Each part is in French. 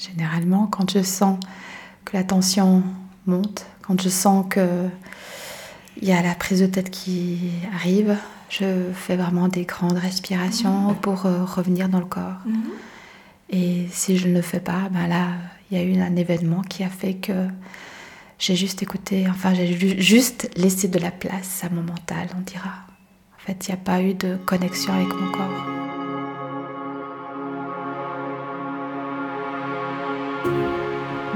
généralement, quand je sens que la tension monte, quand je sens que il y a la prise de tête qui arrive, je fais vraiment des grandes respirations pour euh, revenir dans le corps. Mhm. Et si je ne le fais pas, ben là, il y a eu un événement qui a fait que j'ai juste écouté, enfin, j'ai ju- juste laissé de la place à mon mental, on dira. En fait, il n'y a pas eu de connexion avec mon corps.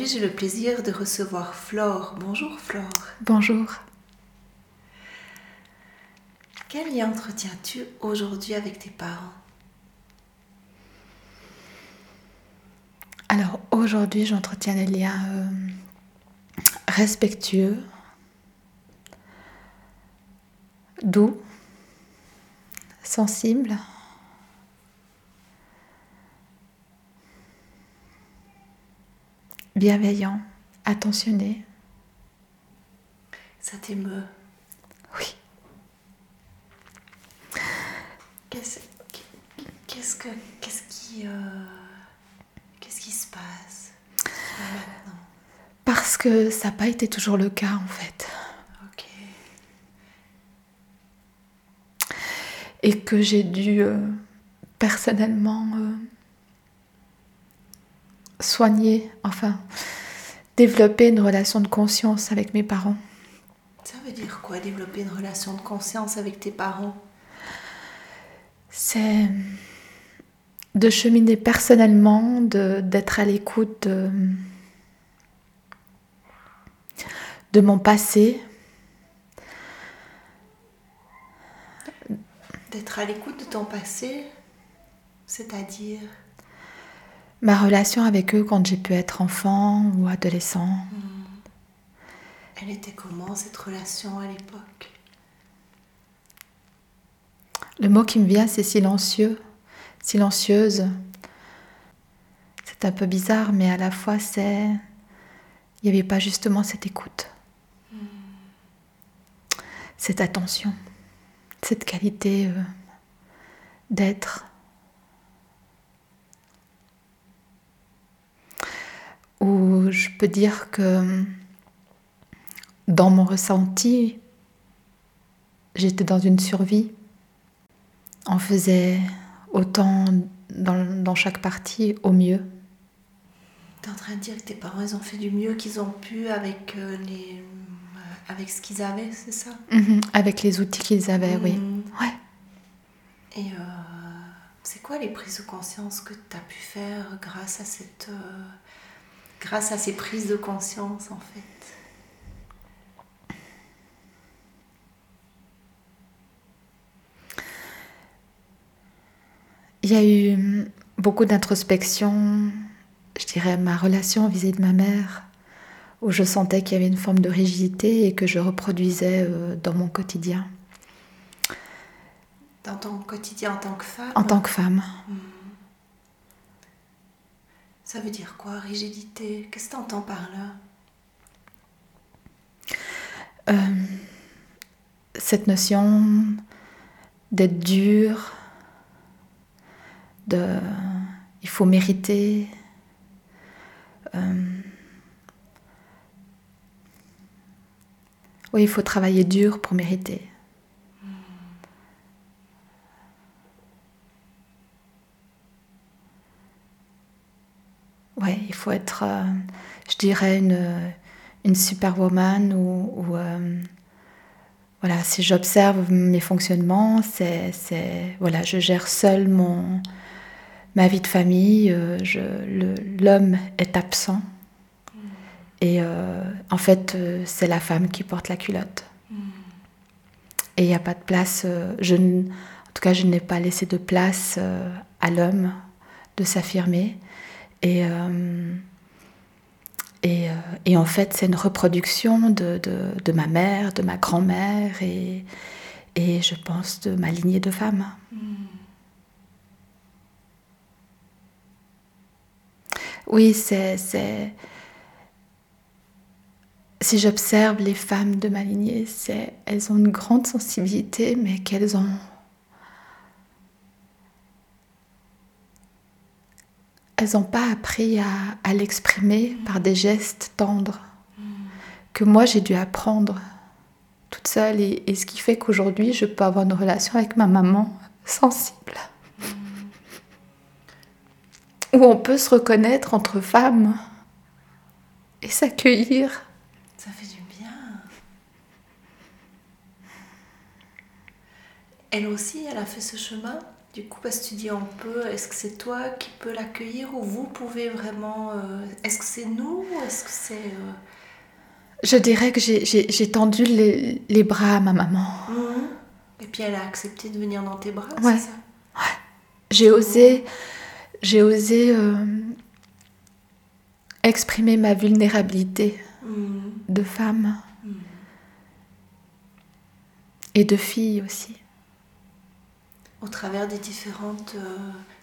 Aujourd'hui, j'ai le plaisir de recevoir Flore. Bonjour Flore. Bonjour. Quel lien entretiens-tu aujourd'hui avec tes parents? Alors aujourd'hui, j'entretiens des liens euh, respectueux, doux, sensibles. Bienveillants, attentionnés. Ça t'émeut Oui. Qu'est-ce qu'est-ce que qu'est-ce qui euh, qu'est-ce qui se passe? Maintenant Parce que ça n'a pas été toujours le cas en fait. Ok. Et que j'ai dû euh, personnellement euh, soigner, enfin, développer une relation de conscience avec mes parents. Ça veut dire quoi développer une relation de conscience avec tes parents? C'est de cheminer personnellement, d'être à l'écoute de, de mon passé, D'être à l'écoute de ton passé, c'est-à-dire? Ma relation avec eux quand j'ai pu être enfant ou adolescent. elle était comment cette relation à l'époque? Le mot qui me vient, c'est silencieux, silencieuse. C'est un peu bizarre, mais à la fois, c'est. Il n'y avait pas justement cette écoute, cette attention, cette qualité euh, d'être. Où je peux dire que dans mon ressenti, j'étais dans une survie. On faisait autant dans, dans chaque partie au mieux. T'es en train de dire que tes parents ils ont fait du mieux qu'ils ont pu avec euh, les euh, avec ce qu'ils avaient, c'est ça? Mhm, Avec les outils qu'ils avaient, oui. Mhm. Ouais. Et euh, c'est quoi les prises de conscience que tu as pu faire grâce à cette euh, grâce à ces prises de conscience en fait. Il y a eu beaucoup d'introspection, je dirais ma relation vis-à-vis de ma mère, où je sentais qu'il y avait une forme de rigidité et que je reproduisais euh, dans mon quotidien, dans ton quotidien en tant que femme? En tant que femme. Ça veut dire quoi rigidité? Qu'est-ce que tu entends par là? Euh, cette notion d'être dur, de il faut mériter. euh, oui, il faut travailler dur pour mériter. Ouais, il faut être, euh, je dirais, une, une superwoman ou, ou, euh, voilà, si j'observe mes fonctionnements, c'est, voilà, je gère seule mon, ma vie de famille, euh, l'homme est absent et euh, en fait, c'est la femme qui porte la culotte. Et il n'y a pas de place, euh, je, en tout cas, je n'ai pas laissé de place euh, à l'homme de s'affirmer. Et, euh, euh, et, en fait, c'est une reproduction de, de, ma mère, de ma grand-mère et, et je pense de ma lignée de femmes. Mm. Oui, c'est si j'observe les femmes de ma lignée, elles ont une grande sensibilité, mais qu'elles ont elles n'ont pas appris à, l'exprimer par des gestes tendres que moi j'ai dû apprendre toute seule et, et ce qui fait qu'aujourd'hui je peux avoir une relation avec ma maman sensible où on peut se reconnaître entre femmes et s'accueillir ça fait du bien. Elle aussi, elle a fait ce chemin? Du coup, parce que tu dis on peut, est-ce que c'est toi qui peux l'accueillir ou vous pouvez vraiment. Euh, est-ce que c'est nous ou est-ce que c'est. Euh, Je dirais que j'ai tendu les, les, bras à ma maman. Mhm. Et puis elle a accepté de venir dans tes bras, ouais. c'est ça? Ouais. J'ai osé. J'ai osé euh, exprimer ma vulnérabilité. Mm. de femmes mm. et de filles aussi. Au travers des différentes euh,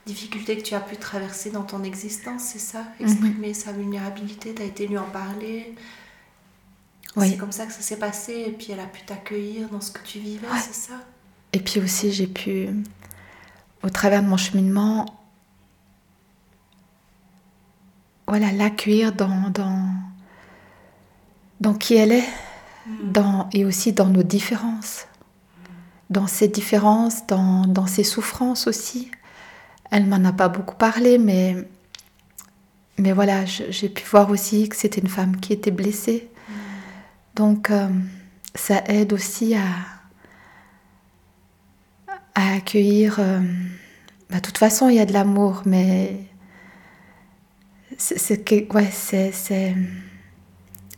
difficultés que tu as pu traverser dans ton existence, c'est ça? Mm-hmm. Exprimer sa vulnérabilité, tu as été lui en parler? Oui. C'est comme ça que ça s'est passé et puis elle a pu t'accueillir dans ce que tu vivais, c'est ça? Et puis aussi j'ai pu, au travers de mon cheminement, voilà, l'accueillir dans, dans, dans qui elle est hmm. dans, et aussi dans nos différences, dans ses différences, dans, dans ses souffrances aussi. Elle m'en a pas beaucoup parlé, mais, mais voilà, j'ai pu voir aussi que c'était une femme qui était blessée. Donc, euh, ça aide aussi à, à accueillir. Euh, bah, de toute façon, il y a de l'amour, mais c'est ouais,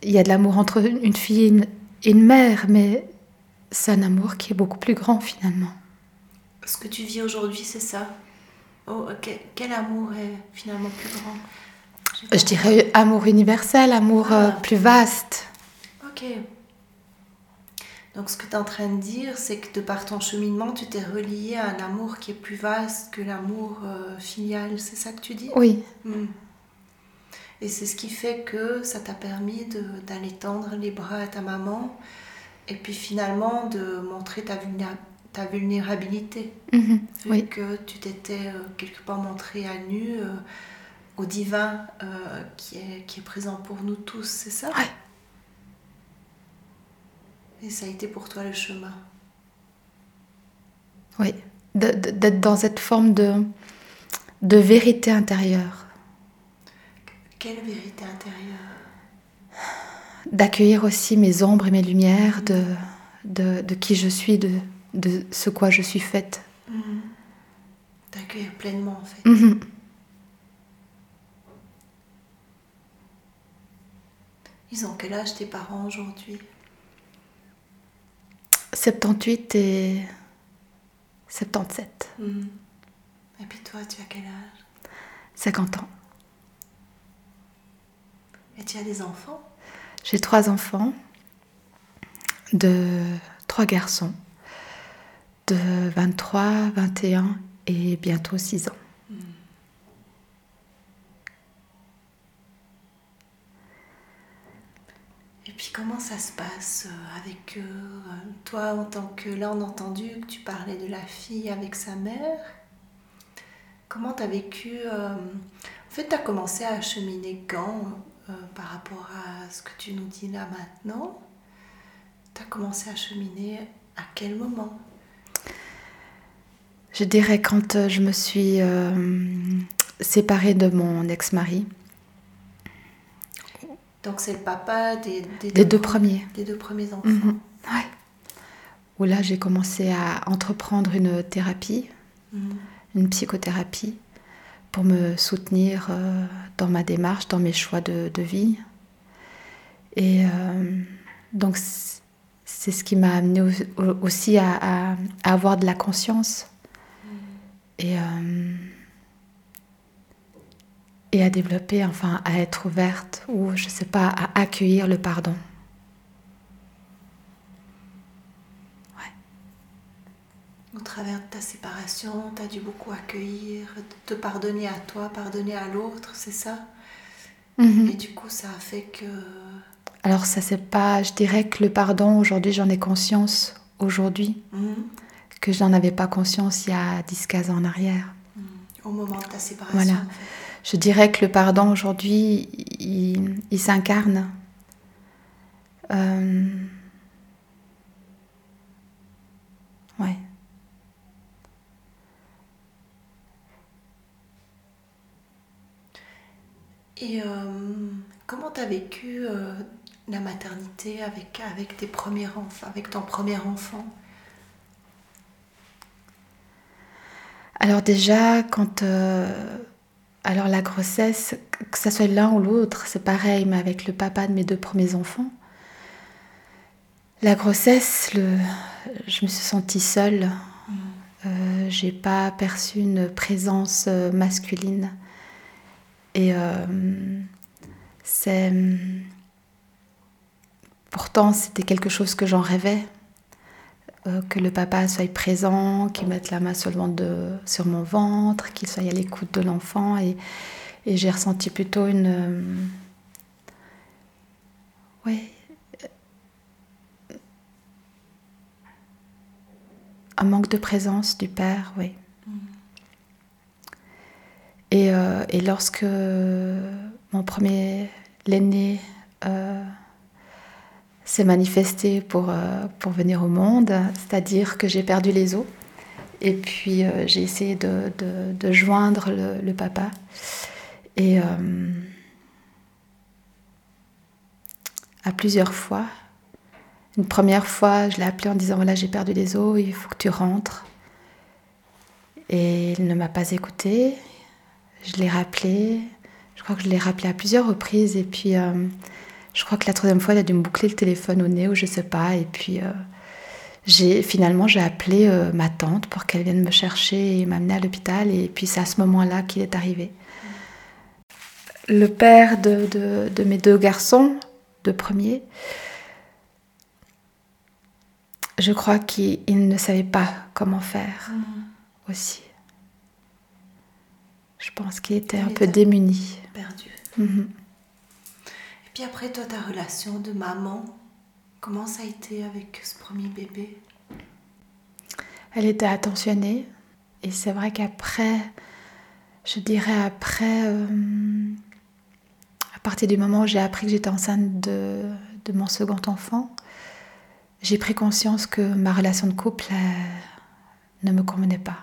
il y a de l'amour entre une fille et une, mère, mais c'est un amour qui est beaucoup plus grand finalement. Ce que tu vis aujourd'hui, c'est ça oh, quel, amour est finalement plus grand? Je dirais amour universel, amour euh, ah. plus vaste. Ok. Donc ce que tu es en train de dire, c'est que de par ton cheminement, tu t'es relié à un amour qui est plus vaste que l'amour euh, filial, c'est ça que tu dis? Oui. Hmm. Et c'est ce qui fait que ça t'a permis d'aller tendre les bras à ta maman et puis finalement de montrer ta, ta vulnérabilité. Mhm, vu oui. que tu t'étais euh, quelque part montré à nu euh, au divin euh, qui, est, qui est présent pour nous tous, c'est ça? Oui. Et ça a été pour toi le chemin? Oui, d'être dans cette forme de, de vérité intérieure. Quelle vérité intérieure? D'accueillir aussi mes ombres et mes lumières, de, de, de qui je suis, de, de, ce quoi je suis faite. Mmh. D'accueillir pleinement en fait. Mmh. Ils ont quel âge tes parents aujourd'hui? 78 et 77. Mmh. Et puis toi, tu as quel âge? 50 ans. Et tu as des enfants? J'ai trois enfants, de trois garçons, de 23, 21 et bientôt 6 ans. Et puis comment ça se passe euh, avec eux Toi, en tant que là, entendu que tu parlais de la fille avec sa mère. Comment tu as vécu euh, En fait, tu as commencé à cheminer quand? Euh, par rapport à ce que tu nous dis là maintenant, tu as commencé à cheminer à quel moment? Je dirais quand euh, je me suis euh, séparée de mon ex-mari. Donc c'est le papa des, des, deux, premiers. Des deux premiers enfants. Mhm. Ouais. Où là j'ai commencé à entreprendre une thérapie, mhm. une psychothérapie pour me soutenir euh, dans ma démarche, dans mes choix de, vie. Et euh, donc, c'est ce qui m'a amené aussi à, avoir de la conscience. Et, euh, et à développer, enfin à être ouverte ou je sais pas, à accueillir le pardon. Au travers de ta séparation, tu as dû beaucoup accueillir, te pardonner à toi, pardonner à l'autre, c'est ça? Mhm. Et du coup, ça a fait que... Alors ça c'est pas, je dirais que le pardon, aujourd'hui j'en ai conscience, aujourd'hui, mhm. que je n'en avais pas conscience il y a 10-15 ans en arrière. Mhm. Au moment de ta séparation. Voilà. Je dirais que le pardon aujourd'hui, il, s'incarne. Euh... Ouais. Et euh, comment tu as vécu euh, la maternité avec, avec tes premiers enfants, avec ton premier enfant? Alors déjà, quand... Euh, alors la grossesse, que ce soit l'un ou l'autre, c'est pareil, mais avec le papa de mes deux premiers enfants, la grossesse, le, je me suis sentie seule. Mmh. j'ai pas perçu une présence masculine. Et euh, c'est. Pourtant, c'était quelque chose que j'en rêvais. Euh, que le papa soit présent, qu'il mette la main sur, de, sur mon ventre, qu'il soit à l'écoute de l'enfant. Et, et j'ai ressenti plutôt une. Euh, oui. Un manque de présence du père, oui. Euh, et, lorsque mon premier, l'aîné, euh, s'est manifesté pour, euh, pour venir au monde, c'est-à-dire que j'ai perdu les os. Et puis j'ai essayé de, de, joindre le, le, papa. Et à plusieurs fois, une première fois, je l'ai appelé en disant voilà, j'ai perdu les os, il faut que tu rentres. Et il ne m'a pas écouté. Je l'ai rappelé. Je crois que je l'ai rappelé à plusieurs reprises. Et puis, euh, je crois que la troisième fois, il a dû me boucler le téléphone au nez ou je sais pas. Et puis, euh, j'ai finalement, j'ai appelé euh, ma tante pour qu'elle vienne me chercher et m'amener à l'hôpital. Et puis, c'est à ce moment-là qu'il est arrivé. Le père de, de, de mes deux garçons, de premier, je crois qu'il ne savait pas comment faire mmh. aussi. Je pense qu'il était un peu démuni. Perdu. Mhm. Et puis après, toi, ta relation de maman, comment ça a été avec ce premier bébé? Elle était attentionnée. Et c'est vrai qu'après, je dirais après, euh, à partir du moment où j'ai appris que j'étais enceinte de, de, mon second enfant, j'ai pris conscience que ma relation de couple ne me convenait pas.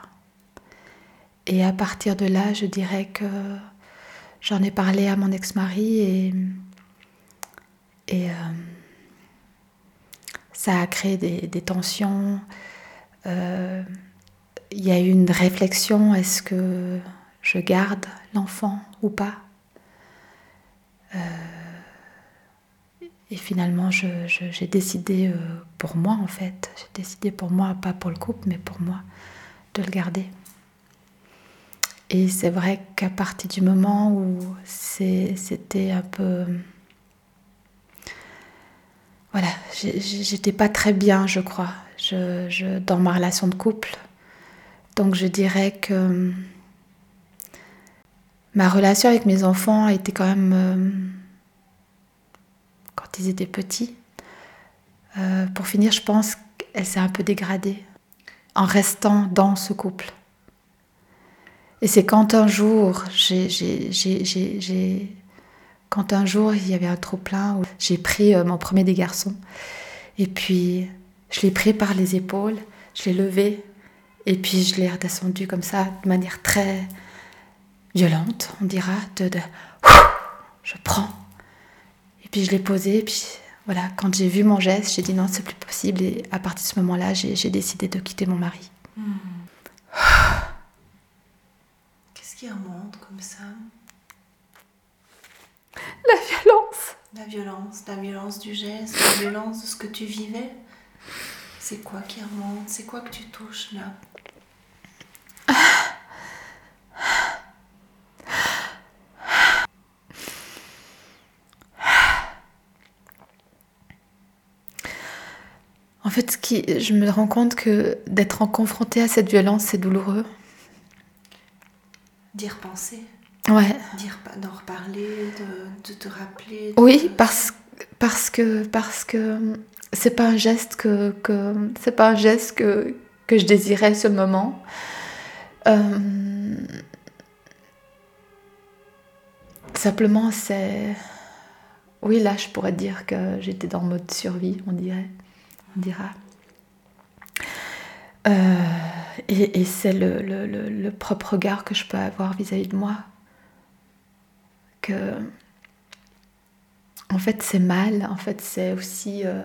Et à partir de là, je dirais que j'en ai parlé à mon ex-mari et, euh, ça a créé des, tensions. Euh, il y a eu une réflexion, est-ce que je garde l'enfant ou pas? Euh, Et finalement, j'ai décidé pour moi, en fait, j'ai décidé pour moi, pas pour le couple, mais pour moi, de le garder. Et c'est vrai qu'à partir du moment où c'était un peu... Voilà, j'étais pas très bien, je crois, je, dans ma relation de couple. Donc je dirais que ma relation avec mes enfants était quand même... Euh, quand ils étaient petits. Euh, pour finir, je pense qu'elle s'est un peu dégradée en restant dans ce couple. Et c'est quand un jour, j'ai, quand un jour il y avait un trop plein, j'ai pris euh, mon premier des garçons, et puis je l'ai pris par les épaules, je l'ai levé, et puis je l'ai redescendu comme ça, de manière très violente, on dira, de, de je prends, et puis je l'ai posé, et puis voilà, quand j'ai vu mon geste, j'ai dit non, c'est plus possible, et à partir de ce moment-là, j'ai, décidé de quitter mon mari. Qui remonte comme ça? La violence. La violence, la violence du geste, la violence de ce que tu vivais. C'est quoi qui remonte? C'est quoi que tu touches là? En fait, ce qui, je me rends compte que d'être confronté à cette violence, c'est douloureux. D'y repenser. Ouais. D'en reparler, de, de, te rappeler. oui, parce, parce que parce que c'est pas un geste que, que c'est pas un geste que, que je désirais ce moment. Euh, simplement, c'est oui, là, je pourrais dire que j'étais dans le mode survie, on dirait, on dira. Euh, et, et c'est le, le, le, propre regard que je peux avoir vis-à-vis de moi. Que, en fait, c'est mal, en fait, c'est aussi. Euh,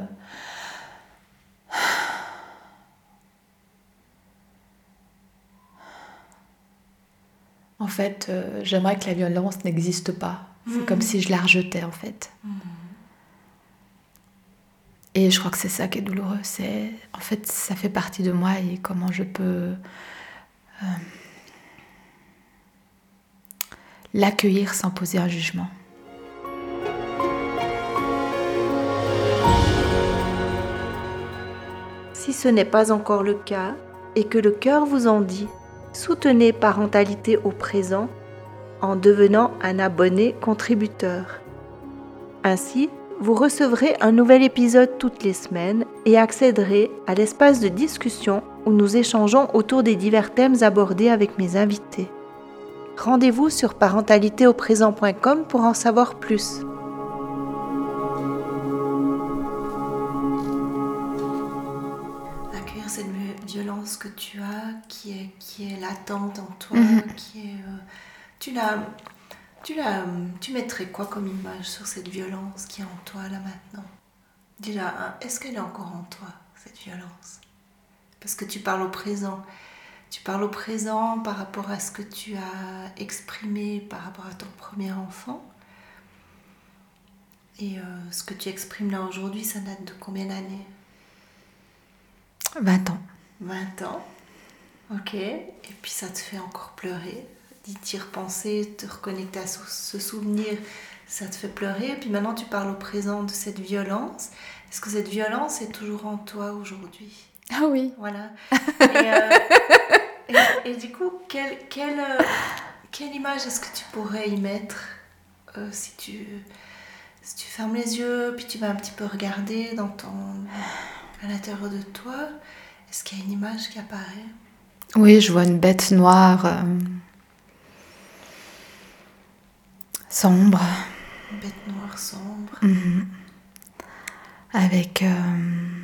en fait, euh, j'aimerais que la violence n'existe pas. C'est comme mhm. si je la rejetais, en fait. Mhm. Et je crois que c'est ça qui est douloureux. C'est, en fait, ça fait partie de moi et comment je peux euh, l'accueillir sans poser un jugement. Si ce n'est pas encore le cas et que le cœur vous en dit, soutenez Parentalité au présent en devenant un abonné contributeur. Ainsi, vous recevrez un nouvel épisode toutes les semaines et accéderez à l'espace de discussion où nous échangeons autour des divers thèmes abordés avec mes invités. Rendez-vous sur parentalitéauprésent.com pour en savoir plus. Accueillir cette violence que tu as, qui est, qui est latente en toi, mhm. qui est... Euh, tu l'as tu, la, tu mettrais quoi comme image sur cette violence qui est en toi là maintenant? Déjà, hein, est-ce qu'elle est encore en toi, cette violence? Parce que tu parles au présent. Tu parles au présent par rapport à ce que tu as exprimé par rapport à ton premier enfant. Et euh, ce que tu exprimes là aujourd'hui, ça date de combien d'années? 20 ans. 20 ans. Ok. Et puis ça te fait encore pleurer d'y repenser, te reconnecter à ce souvenir, ça te fait pleurer. Et puis maintenant, tu parles au présent de cette violence. Est-ce que cette violence est toujours en toi aujourd'hui? Ah oui. Voilà. Euh, et, du coup, quelle, quelle, euh, quelle image est-ce que tu pourrais y mettre euh, si, tu, si tu fermes les yeux, puis tu vas un petit peu regarder dans ton, à l'intérieur de toi? Est-ce qu'il y a une image qui apparaît? Oui, je vois une bête noire sombre. Une bête noire sombre. Mhm. Avec, euh,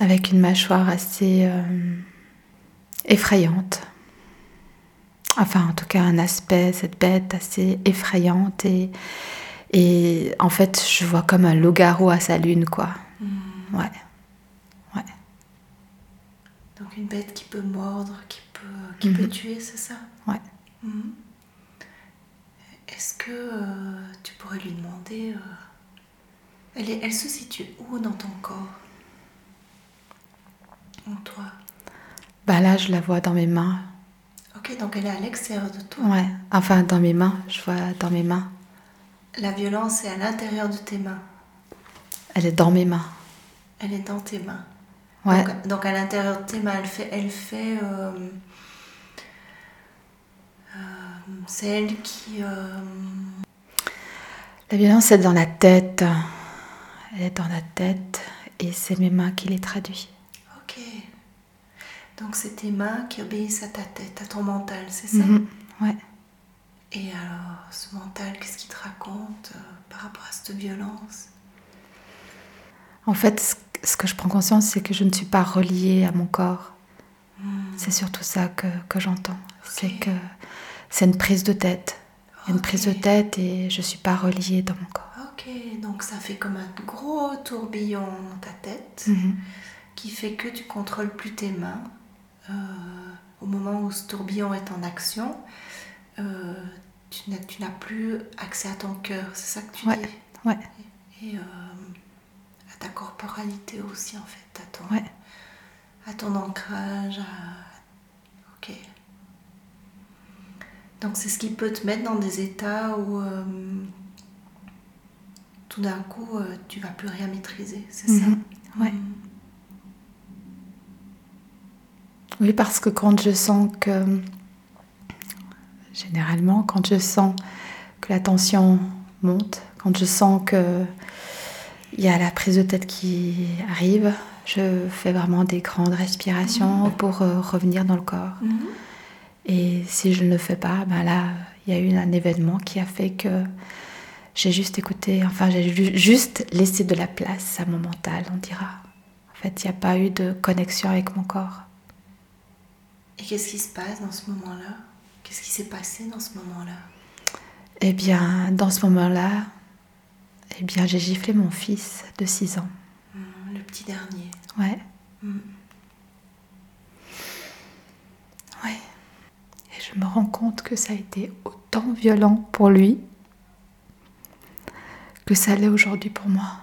avec une mâchoire assez euh, effrayante. Enfin, en tout cas, un aspect, cette bête assez effrayante. Et, et en fait, je vois comme un loup-garou à sa lune, quoi. Mhm. Ouais. Ouais. Donc, une bête qui peut mordre, qui peut, qui peut mhm. tuer, c'est ça? Ouais. Est-ce que euh, tu pourrais lui demander, euh, elle, elle se situe où dans ton corps? En toi? Bah là, je la vois dans mes mains. Ok, donc elle est à l'extérieur de toi Ouais, enfin dans mes mains, je vois dans mes mains. La violence est à l'intérieur de tes mains Elle est dans mes mains. Elle est dans tes mains Ouais. Donc, à l'intérieur de tes mains, elle fait... Elle fait euh, celle qui... Euh, la violence est dans la tête. Elle est dans la tête et c'est mes mains qui les traduisent. Ok. Donc c'est tes mains qui obéissent à ta tête, à ton mental, c'est ça? Mhm. Ouais. Et alors, ce mental, qu'est-ce qu'il te raconte euh, par rapport à cette violence? En fait, ce que je prends conscience, c'est que je ne suis pas reliée à mon corps. Hmm. C'est surtout ça que, que j'entends. C'est que c'est une prise de tête. Une prise de tête et je ne suis pas reliée dans mon corps. Ok, donc ça fait comme un gros tourbillon dans ta tête mhm. qui fait que tu contrôles plus tes mains. Euh, au moment où ce tourbillon est en action, euh, tu n'as plus accès à ton cœur, c'est ça que tu dis? Ouais. Et, euh, à ta corporalité aussi, en fait, à ton, à ton ancrage. Ok. Donc c'est ce qui peut te mettre dans des états où euh, tout d'un coup, euh, tu vas plus rien maîtriser, c'est ça Mhm. Ouais. Mhm. Oui, parce que quand je sens que, généralement, quand je sens que la tension monte, quand je sens que il y a la prise de tête qui arrive, je fais vraiment des grandes respirations pour euh, revenir dans le corps. Mhm. Et si je ne le fais pas, ben là, il y a eu un événement qui a fait que j'ai juste écouté, enfin, j'ai ju- juste laissé de la place à mon mental, on dira. En fait, il n'y a pas eu de connexion avec mon corps. Et qu'est-ce qui se passe dans ce moment-là? Qu'est-ce qui s'est passé dans ce moment-là? Eh bien, dans ce moment-là, eh bien, j'ai giflé mon fils de 6 ans. Mhm, Le petit dernier. Ouais, Mhm. ouais. Je me rends compte que ça a été autant violent pour lui que ça l'est aujourd'hui pour moi.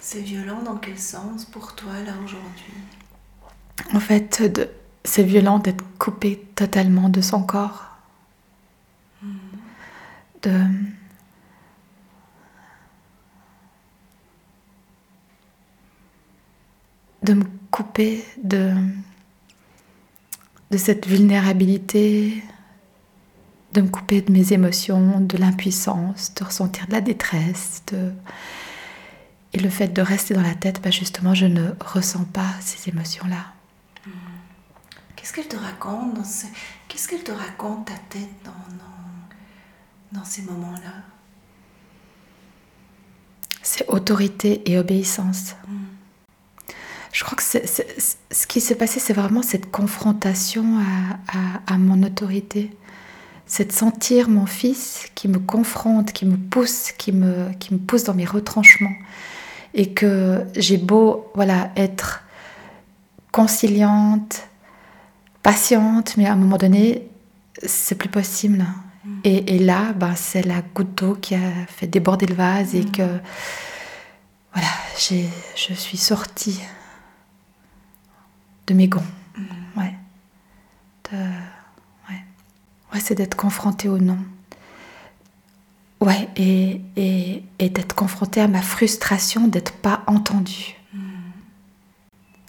C'est violent dans quel sens pour toi là aujourd'hui? En fait, de- c'est violent d'être coupé totalement de son corps. De... de me couper de, de cette vulnérabilité, de me couper de mes émotions, de l'impuissance, de ressentir de la détresse. De... Et le fait de rester dans la tête, bah justement, je ne ressens pas ces émotions-là. Qu'est-ce qu'elle te raconte dans ce... Qu'est-ce qu'elle te raconte ta tête dans, dans, dans ces moments-là? C'est autorité et obéissance. Je crois que ce qui s'est passé, c'est vraiment cette confrontation à, à- à mon autorité. C'est de sentir mon fils qui me confronte, qui me pousse, qui me, qui me pousse dans mes retranchements. Et que j'ai beau voilà, être conciliante, patiente, mais à un moment donné, c'est plus possible. Et, et là, ben, c'est la goutte d'eau qui a fait déborder le vase et que voilà, j'ai, je suis sortie de mes gonds. Ouais. De- ouais. Ouais, c'est d'être confrontée au non. Ouais, et, et, et d'être confrontée à ma frustration d'être pas entendue.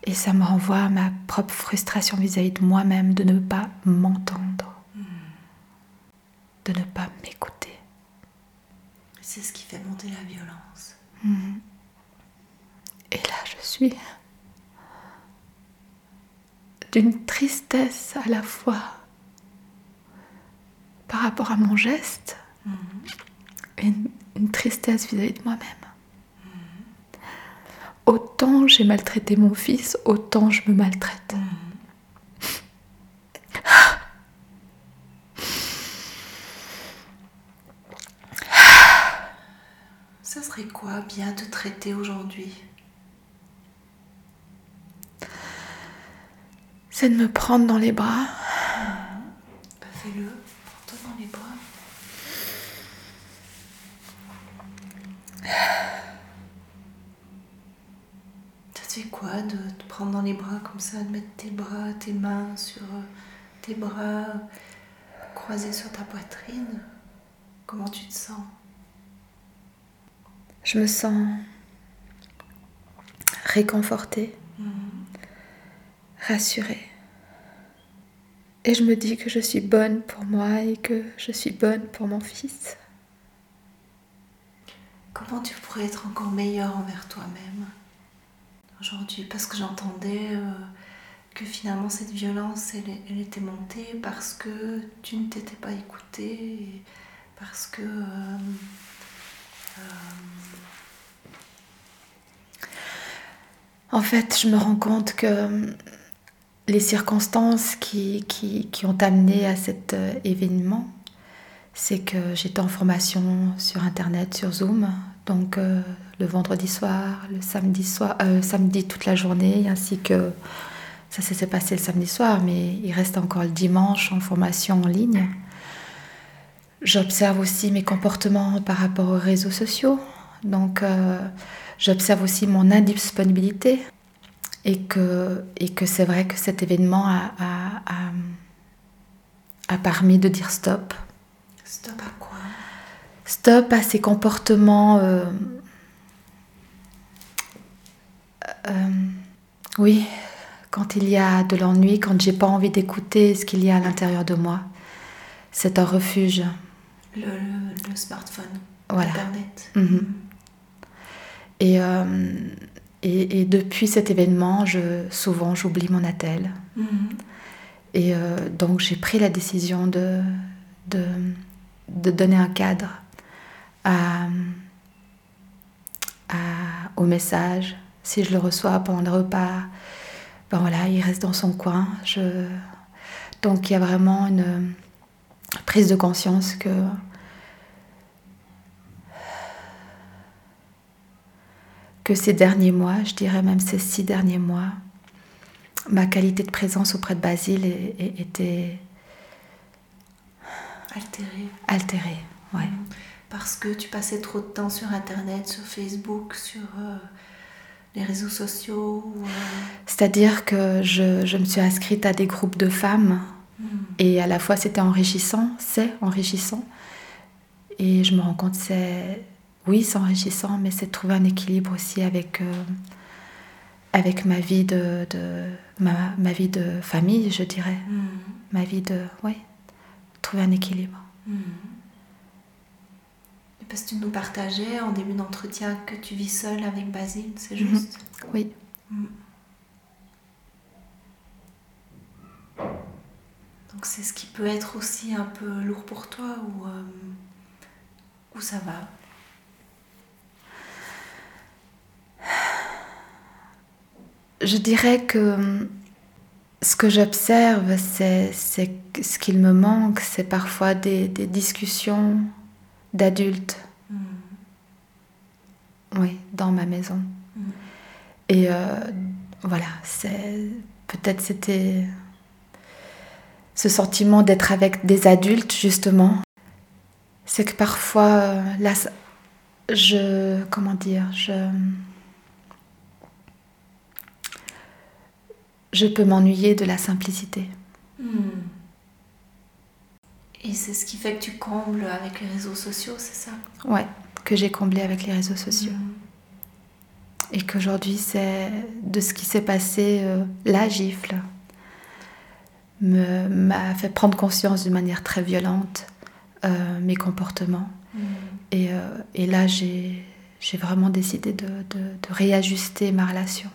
Et ça me renvoie à ma propre frustration vis-à-vis de moi-même de ne pas m'entendre, de ne pas m'écouter. C'est ce qui fait monter la violence. Et là, je suis d'une tristesse à la fois par rapport à mon geste et une, une tristesse vis-à-vis de moi-même. Autant j'ai maltraité mon fils, autant je me maltraite. Ça serait quoi bien te traiter aujourd'hui? C'est de me prendre dans les bras, Bah, Fais-le, prends-toi dans les bras. Ça te fait quoi de te prendre dans les bras comme ça, de mettre tes bras, tes mains sur euh, tes bras, croisés sur ta poitrine? Comment tu te sens? Je me sens réconfortée, rassurée. Et je me dis que je suis bonne pour moi et que je suis bonne pour mon fils. Comment tu pourrais être encore meilleur envers toi-même aujourd'hui? Parce que j'entendais euh, que finalement cette violence, elle, était montée parce que tu ne t'étais pas écouté, et parce que... euh, En fait, je me rends compte que les circonstances qui, qui, qui ont amené à cet euh, événement, c'est que j'étais en formation sur Internet, sur Zoom, donc euh, le vendredi soir, le samedi soir, euh, samedi toute la journée, ainsi que ça s'est passé le samedi soir, mais il reste encore le dimanche en formation en ligne. J'observe aussi mes comportements par rapport aux réseaux sociaux, donc j'observe aussi mon indisponibilité et que, et que c'est vrai que cet événement a, a, a, a permis de dire stop Stop à quoi? Stop à ces comportements. euh, euh, oui, quand il y a de l'ennui, quand j'ai pas envie d'écouter ce qu'il y a à l'intérieur de moi. C'est un refuge. le, le- le smartphone, Voilà. Internet. Mhm. Et, euh, et, et depuis cet événement, je, souvent j'oublie mon attel. Mhm. Et euh, donc j'ai pris la décision de, de, de donner un cadre à, à- au message. Si je le reçois pendant le repas, ben voilà, il reste dans son coin. Je... Donc il y a vraiment une prise de conscience que que ces derniers mois, je dirais même ces six derniers mois, ma qualité de présence auprès de Basile est- est- était Altéré. altérée. Ouais. Parce que tu passais trop de temps sur Internet, sur Facebook, sur euh, les réseaux sociaux. euh, C'est-à-dire que je, je me suis inscrite à des groupes de femmes mhm. et à la fois c'était enrichissant, c'est enrichissant. Et je me rends compte, c'est oui, c'est enrichissant, mais c'est de trouver un équilibre aussi avec, euh, avec ma vie de, de ma, ma vie de famille, je dirais, Mhm. ma vie de oui, trouver un équilibre. Et Parce que tu nous partageais en début d'entretien que tu vis seule avec Basile, c'est Mhm. juste? Oui. Donc c'est ce qui peut être aussi un peu lourd pour toi ou, euh, ou ça va? Je dirais que ce que j'observe, c'est, ce qu'il me manque, c'est parfois des, des discussions d'adultes, Mhm. oui, dans ma maison. Mhm. Et euh, voilà, c'est peut-être c'était ce sentiment d'être avec des adultes justement. C'est que parfois, euh, là, je comment dire, je je peux m'ennuyer de la simplicité. Mhm. Et c'est ce qui fait que tu combles avec les réseaux sociaux, c'est ça? Ouais, que j'ai comblé avec les réseaux sociaux. Mhm. Et qu'aujourd'hui, c'est de ce qui s'est passé, euh, la gifle me- m'a fait prendre conscience d'une manière très violente euh, mes comportements. Et, euh, et là, j'ai j'ai vraiment décidé de, de- de réajuster ma relation.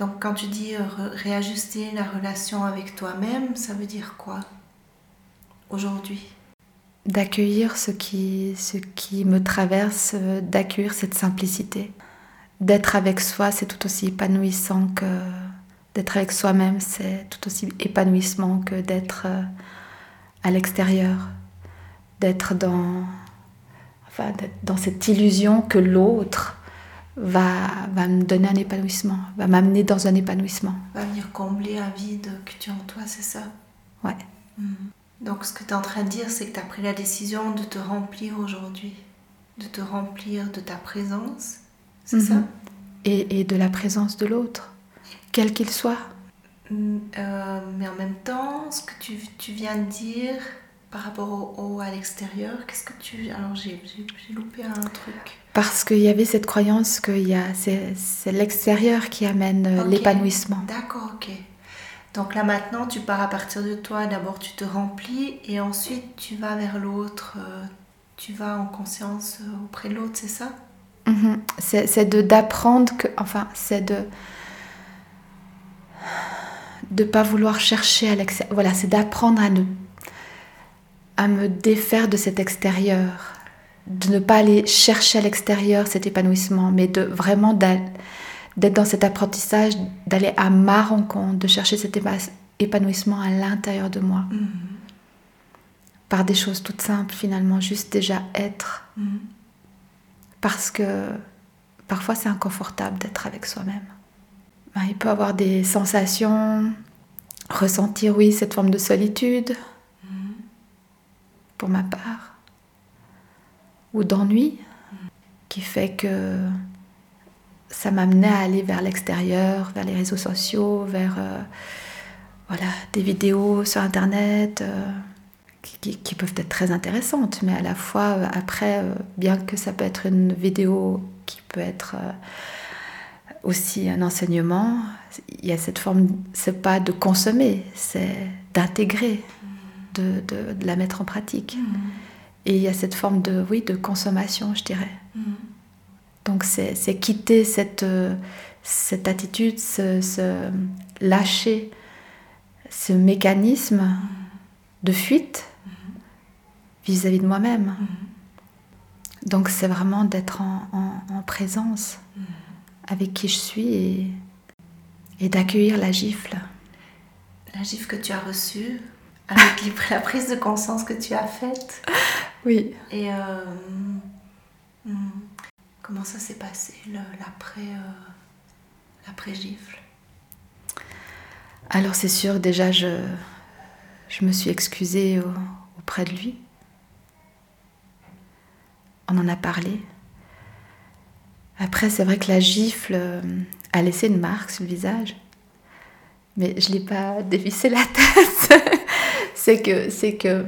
Donc quand tu dis euh, réajuster la relation avec toi-même, ça veut dire quoi aujourd'hui? D'accueillir ce qui, me traverse, euh, d'accueillir cette simplicité. D'être avec soi, c'est tout aussi épanouissant que d'être avec soi-même, c'est tout aussi épanouissement que d'être euh, à l'extérieur, d'être dans cette illusion que l'autre va, va me donner un épanouissement, va m'amener dans un épanouissement. Va venir combler un vide que tu as en toi, c'est ça? Ouais. Mhm. Donc ce que tu es en train de dire, c'est que tu as pris la décision de te remplir aujourd'hui, de te remplir de ta présence, c'est Mhm. ça Et, et de la présence de l'autre, quel qu'il soit. Mm, euh, mais en même temps, ce que tu, tu viens de dire par rapport au, au- à l'extérieur, qu'est-ce que tu... Alors j'ai loupé un truc. Parce qu'il y avait cette croyance que il y a- c'est l'extérieur qui amène euh, l'épanouissement. D'accord, ok. Donc là maintenant, tu pars à partir de toi, d'abord tu te remplis et ensuite tu vas vers l'autre, euh, tu vas en conscience euh, auprès de l'autre, c'est ça? Mhm. C'est c'est de d'apprendre que, enfin, c'est de de pas vouloir chercher à l'extérieur. Voilà, c'est d'apprendre à ne à me défaire de cet extérieur, de ne pas aller chercher à l'extérieur cet épanouissement, mais de vraiment d'être dans cet apprentissage, d'aller à ma rencontre, de chercher cet épa- épanouissement à l'intérieur de moi, Mhm. par des choses toutes simples finalement, juste déjà être. Mhm. parce que parfois c'est inconfortable d'être avec soi-même. Il peut avoir des sensations, ressentir, oui, cette forme de solitude. Pour ma part, ou d'ennui, qui fait que ça m'amenait à aller vers l'extérieur, vers les réseaux sociaux, vers euh, voilà, des vidéos sur Internet, euh, qui, peuvent être très intéressantes, mais à la fois, euh, après, bien que ça peut être une vidéo qui peut être aussi un enseignement, il y a cette forme, c'est pas de consommer, c'est d'intégrer, de, de, la mettre en pratique. Mm. Et il y a cette forme de, oui, de consommation, je dirais. Mm. Donc c'est quitter cette, cette attitude, ce, lâcher ce mécanisme de fuite vis-à-vis de moi-même. Donc c'est vraiment d'être en, présence avec qui je suis et, et d'accueillir la gifle. La gifle que tu as reçue, avec la prise de conscience que tu as faite. Oui. Et euh, hmm, comment ça s'est passé, l'après euh, gifle? Alors c'est sûr, déjà je, je me suis excusée auprès de lui on en a parlé. Après, c'est vrai que la gifle euh, a laissé une marque sur le visage, mais je ne l'ai pas dévissé la tête. C'est que, c'est que,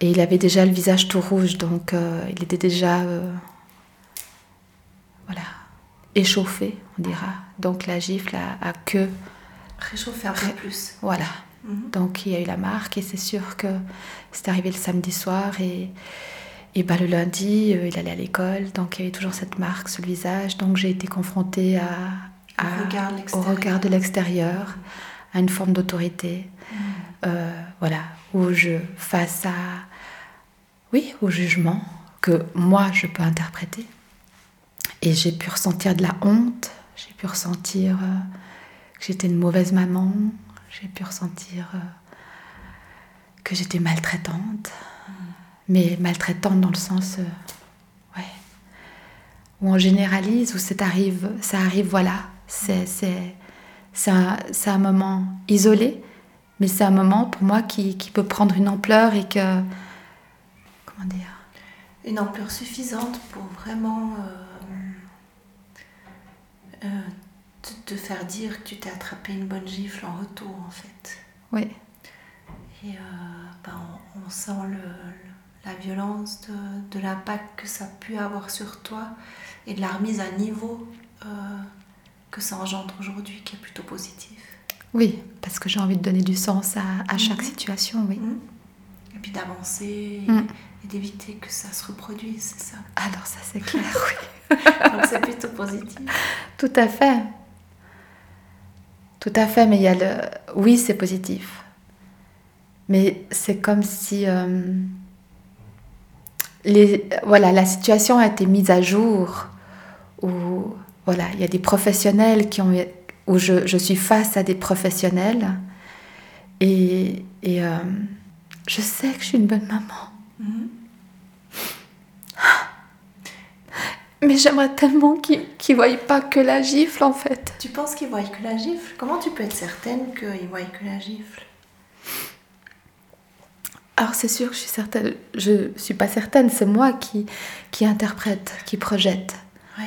et il avait déjà le visage tout rouge, donc euh, il était déjà, euh, voilà, échauffé, on dira. Donc la gifle a, que réchauffé un peu plus. Voilà. Mhm. Donc il y a eu la marque et c'est sûr que c'est arrivé le samedi soir et et bah, le lundi, euh, il allait à l'école, donc il y avait toujours cette marque sur le visage. Donc j'ai été confrontée à, au, regard de l'extérieur, à une forme d'autorité. Mm. Euh, voilà, où je, face à, oui, au jugement que moi je peux interpréter. Et j'ai pu ressentir de la honte, j'ai pu ressentir euh, que j'étais une mauvaise maman, j'ai pu ressentir que j'étais maltraitante mais maltraitante dans le sens euh, où on généralise, où ça arrive, ça arrive voilà, c'est, c'est, c'est un moment isolé, mais c'est un moment pour moi qui, qui, peut prendre une ampleur et que. Comment dire Une ampleur suffisante pour vraiment euh, euh, te, faire dire que tu t'es attrapé une bonne gifle en retour en fait. Oui. Et ben, on, on, sent le la violence de, de l'impact que ça a pu avoir sur toi et de la remise à niveau euh, que ça engendre aujourd'hui, qui est plutôt positif. Oui, parce que j'ai envie de donner du sens à, à chaque mhm. situation, oui. Mhm. Et puis d'avancer mhm. et, d'éviter que ça se reproduise, c'est ça? Alors ça c'est clair, oui. Donc c'est plutôt positif. Tout à fait. Tout à fait, mais il y a le... Oui, c'est positif. Mais c'est comme si... Euh, voilà, la situation a été mise à jour, où voilà, il y a des professionnels qui ont, où je, suis face à des professionnels, et, et euh, je sais que je suis une bonne maman. Mm-hmm. Mais j'aimerais tellement qu'ils ne voient pas que la gifle, en fait. Tu penses qu'ils voient que la gifle? Comment tu peux être certaine qu'ils voient que la gifle? Alors c'est sûr que je suis certaine, je suis pas certaine, c'est moi qui, qui interprète, qui projette. Oui.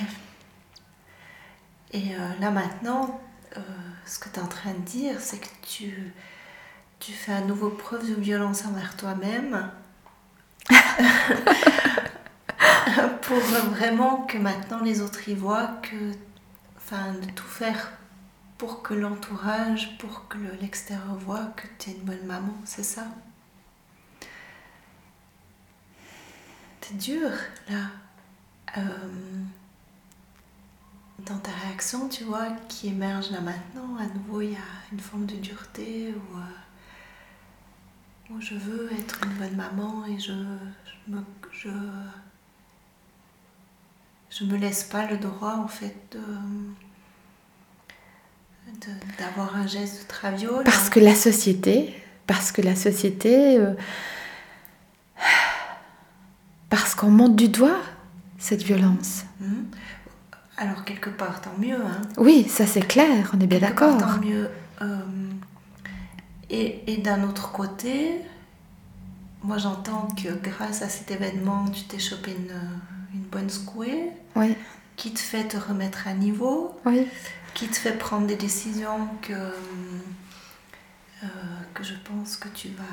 Et euh, là maintenant, euh, ce que tu es en train de dire, c'est que tu, tu fais à nouveau preuve de violence envers toi-même. pour vraiment que maintenant les autres y voient que, enfin, de tout faire pour que l'entourage, pour que l'extérieur voit que tu es une bonne maman, c'est ça? C'est dur là. Euh, dans ta réaction, tu vois, qui émerge là maintenant, à nouveau, il y a une forme de dureté où, euh, je veux être une bonne maman et je, je, me, je, je me laisse pas le droit en fait de d'avoir un geste de traviole. Parce que la société, parce que la société, euh, parce qu'on monte du doigt cette violence. Mhm. Alors quelque part, tant mieux. Hein. Oui, ça c'est clair, on est bien d'accord. Tant mieux. Euh, et, et d'un autre côté, moi j'entends que grâce à cet événement, tu t'es chopé une, une, bonne secouée. Oui. Qui te fait te remettre à niveau. Oui. Qui te fait prendre des décisions que, euh, que je pense que tu vas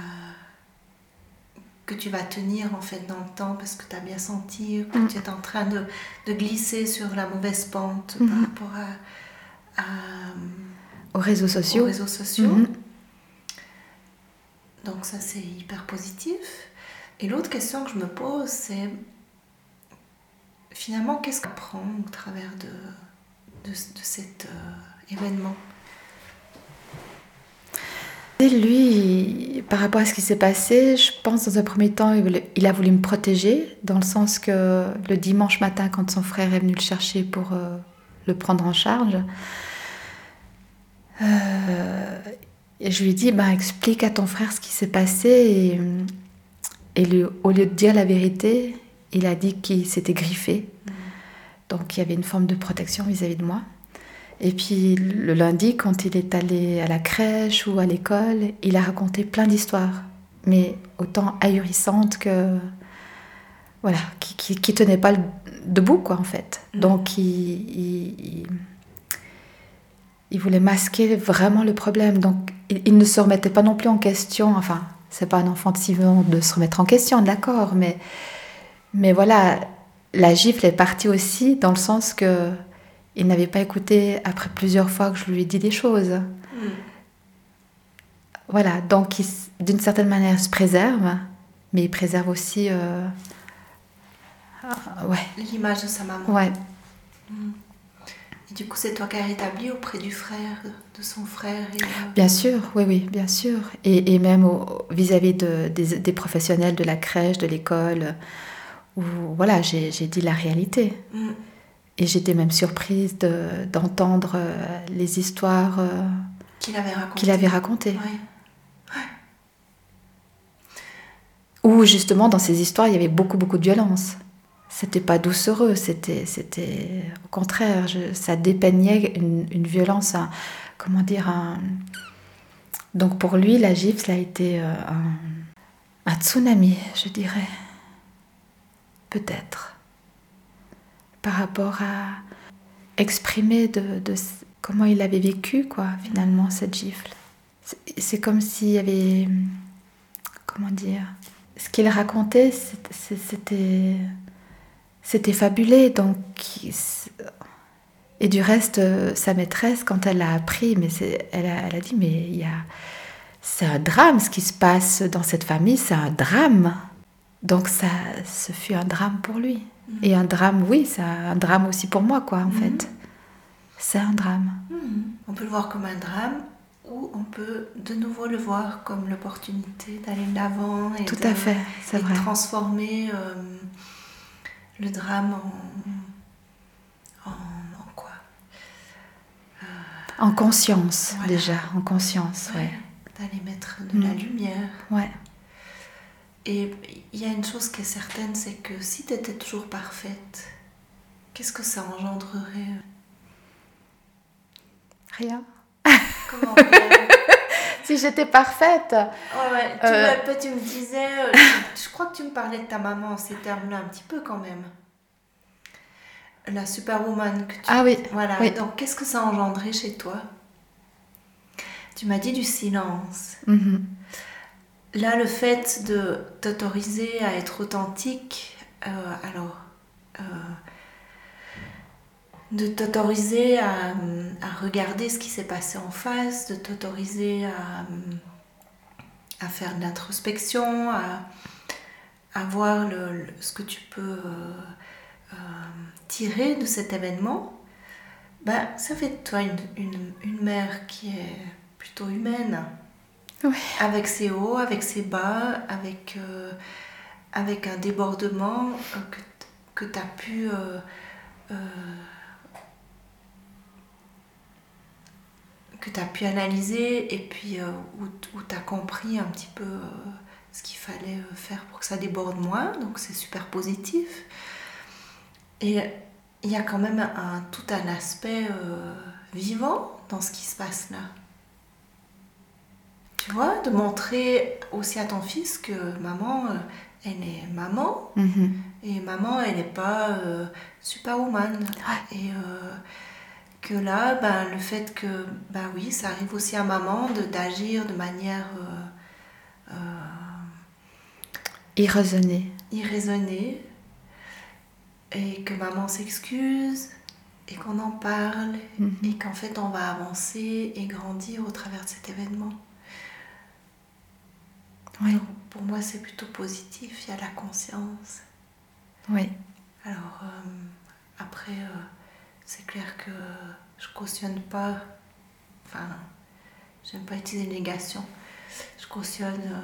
que tu vas tenir en fait dans le temps parce que tu as bien senti que tu es en train de, de, glisser sur la mauvaise pente par rapport à, aux réseaux sociaux. Aux réseaux sociaux. Donc ça c'est hyper positif. Et l'autre question que je me pose c'est finalement qu'est-ce qu'on apprend au travers de, de, de cet euh, événement? Lui, par rapport à ce qui s'est passé, je pense dans un premier temps, il a voulu me protéger, dans le sens que le dimanche matin, quand son frère est venu le chercher pour euh, le prendre en charge, euh, je lui ai dit, bah, explique à ton frère ce qui s'est passé. Et, et au lieu de dire la vérité, il a dit qu'il s'était griffé. Mm. Donc il y avait une forme de protection vis-à-vis de moi. Et puis le lundi, quand il est allé à la crèche ou à l'école, il a raconté plein d'histoires, mais autant ahurissantes que voilà, qui, qui, tenaient pas debout quoi en fait. Mm. Donc il, il, voulait masquer vraiment le problème. Donc il, ne se remettait pas non plus en question. Enfin, c'est pas un enfant de 6 ans de se remettre en question, d'accord, mais mais voilà, la gifle est partie aussi dans le sens que il n'avait pas écouté après plusieurs fois que je lui ai dit des choses. Hmm. Voilà, donc d'une certaine manière, il se préserve, mais il préserve aussi euh, ouais. l'image de sa maman. Ouais. Hmm. Et du coup, c'est toi qui as rétabli auprès du frère, de son frère et, euh, Bien sûr, oui, oui, bien sûr. Et, et même vis-à-vis de, des, des, professionnels de la crèche, de l'école, où voilà, j'ai dit la réalité. Hmm. Et j'étais même surprise d'entendre euh, les histoires euh, qu'il avait racontées. Qu'il avait racontées. Où justement dans ces histoires il y avait beaucoup beaucoup de violence. C'était pas doucereux, c'était c'était au contraire, ça dépeignait une, une violence, comment dire un... Donc pour lui la gifle ça a été euh, un, un tsunami, je dirais. Peut-être par rapport à exprimer de, comment il avait vécu, quoi, finalement, cette gifle. C'est comme s'il y avait. Comment dire Ce qu'il racontait, c'était. C'était fabulé, donc. Et du reste, sa maîtresse, quand elle l'a appris, mais elle a, elle a dit Mais il y a. C'est un drame ce qui se passe dans cette famille, c'est un drame. Donc ça, ce fut un drame pour lui. Mhm. Et un drame, oui, c'est un drame aussi pour moi, quoi, en fait. C'est un drame. Mhm. On peut le voir comme un drame ou on peut de nouveau le voir comme l'opportunité d'aller de l'avant et, Tout à fait, c'est vrai. transformer euh, le drame en, quoi? Euh, En conscience, déjà, en conscience, ouais. D'aller mettre de la lumière. Ouais. Et il y a une chose qui est certaine, c'est que si tu étais toujours parfaite, qu'est-ce que ça engendrerait? Rien. Comment Si j'étais parfaite. ouais, tu, euh... tu, me disais, euh, je crois que tu me parlais de ta maman en ces termes-là un petit peu quand même. La superwoman que tu. Ah oui. Voilà. Donc qu'est-ce que ça engendrait chez toi? Tu m'as dit du silence. Mm Là, le fait de t'autoriser à être authentique, euh, alors, euh, de t'autoriser à, regarder ce qui s'est passé en face, de t'autoriser à, faire de l'introspection, à, voir ce que tu peux euh, tirer de cet événement, ben, ça fait de toi une mère qui est plutôt humaine avec ses hauts, avec ses bas, avec, euh, avec un débordement euh, que, que tu as pu euh, que pu analyser et puis où, où tu as compris un petit peu ce qu'il fallait faire pour que ça déborde moins, donc c'est super positif. Et il y a quand même tout un aspect vivant dans ce qui se passe là. Tu vois, de montrer aussi à ton fils que maman, euh, elle est maman. Mhm. Et maman, elle n'est pas euh, superwoman. Et euh, que là, ben, le fait que, ben oui, ça arrive aussi à maman d'agir de, manière irraisonné. Irraisonné. Et que maman s'excuse et qu'on en parle Mhm. et qu'en fait on va avancer et grandir au travers de cet événement. Oui, Donc, pour moi c'est plutôt positif, il y a la conscience. oui, Alors euh, après, euh, c'est clair que je cautionne pas, enfin, j'aime pas utiliser négation, je cautionne euh,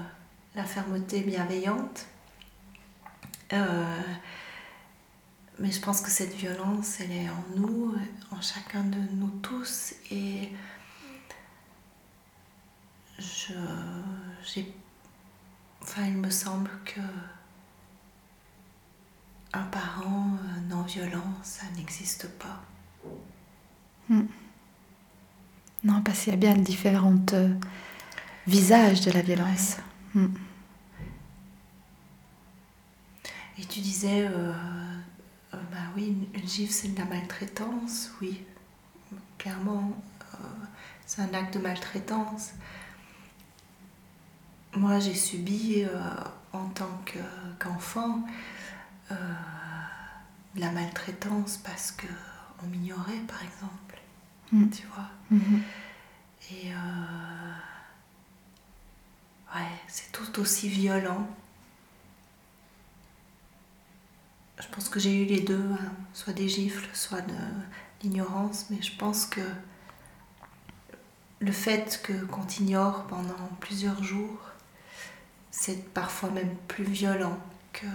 la fermeté bienveillante. Mais je pense que cette violence, elle est en nous, en chacun de nous tous, et je, j'ai, enfin, il me semble que un parent euh, non violent, ça n'existe pas. non, parce qu'il y a bien différents euh, visages de la violence. Mm. Et tu disais, euh, euh, bah oui, une, une gifle, c'est de la maltraitance, oui, clairement, c'est un acte de maltraitance. Moi, j'ai subi euh, en tant que- qu'enfant euh, de la maltraitance parce que on m'ignorait, par exemple, Mm. tu vois? Mhm. Et euh, ouais, c'est tout aussi violent. Je pense que j'ai eu les deux, hein, soit des gifles, soit de l'ignorance, mais je pense que le fait que qu'on t'ignore pendant plusieurs jours, c'est parfois même plus violent que,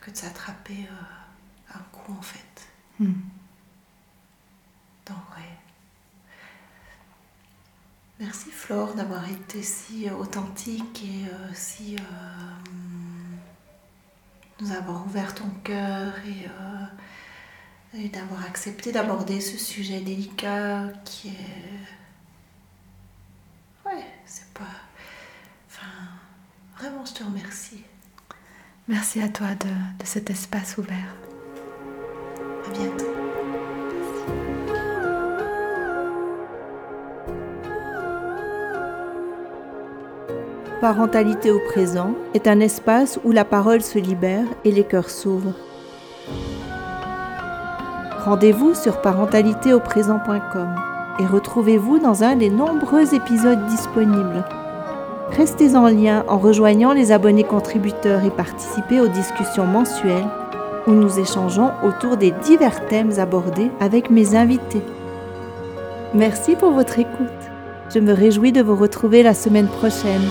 que de s'attraper euh, un coup en fait. Mm. Donc, ouais. Merci Flore d'avoir été si euh, authentique et euh, si. euh, nous avoir ouvert ton cœur et, et d'avoir accepté d'aborder ce sujet délicat qui est. Ouais, c'est pas. Enfin, vraiment, je te remercie. Merci à toi de, de cet espace ouvert. À bientôt. Parentalité au présent est un espace où la parole se libère et les cœurs s'ouvrent. Rendez-vous sur parentalitéauprésent.com et retrouvez-vous dans un des nombreux épisodes disponibles. Restez en lien en rejoignant les abonnés contributeurs et participez aux discussions mensuelles où nous échangeons autour des divers thèmes abordés avec mes invités. Merci pour votre écoute. Je me réjouis de vous retrouver la semaine prochaine.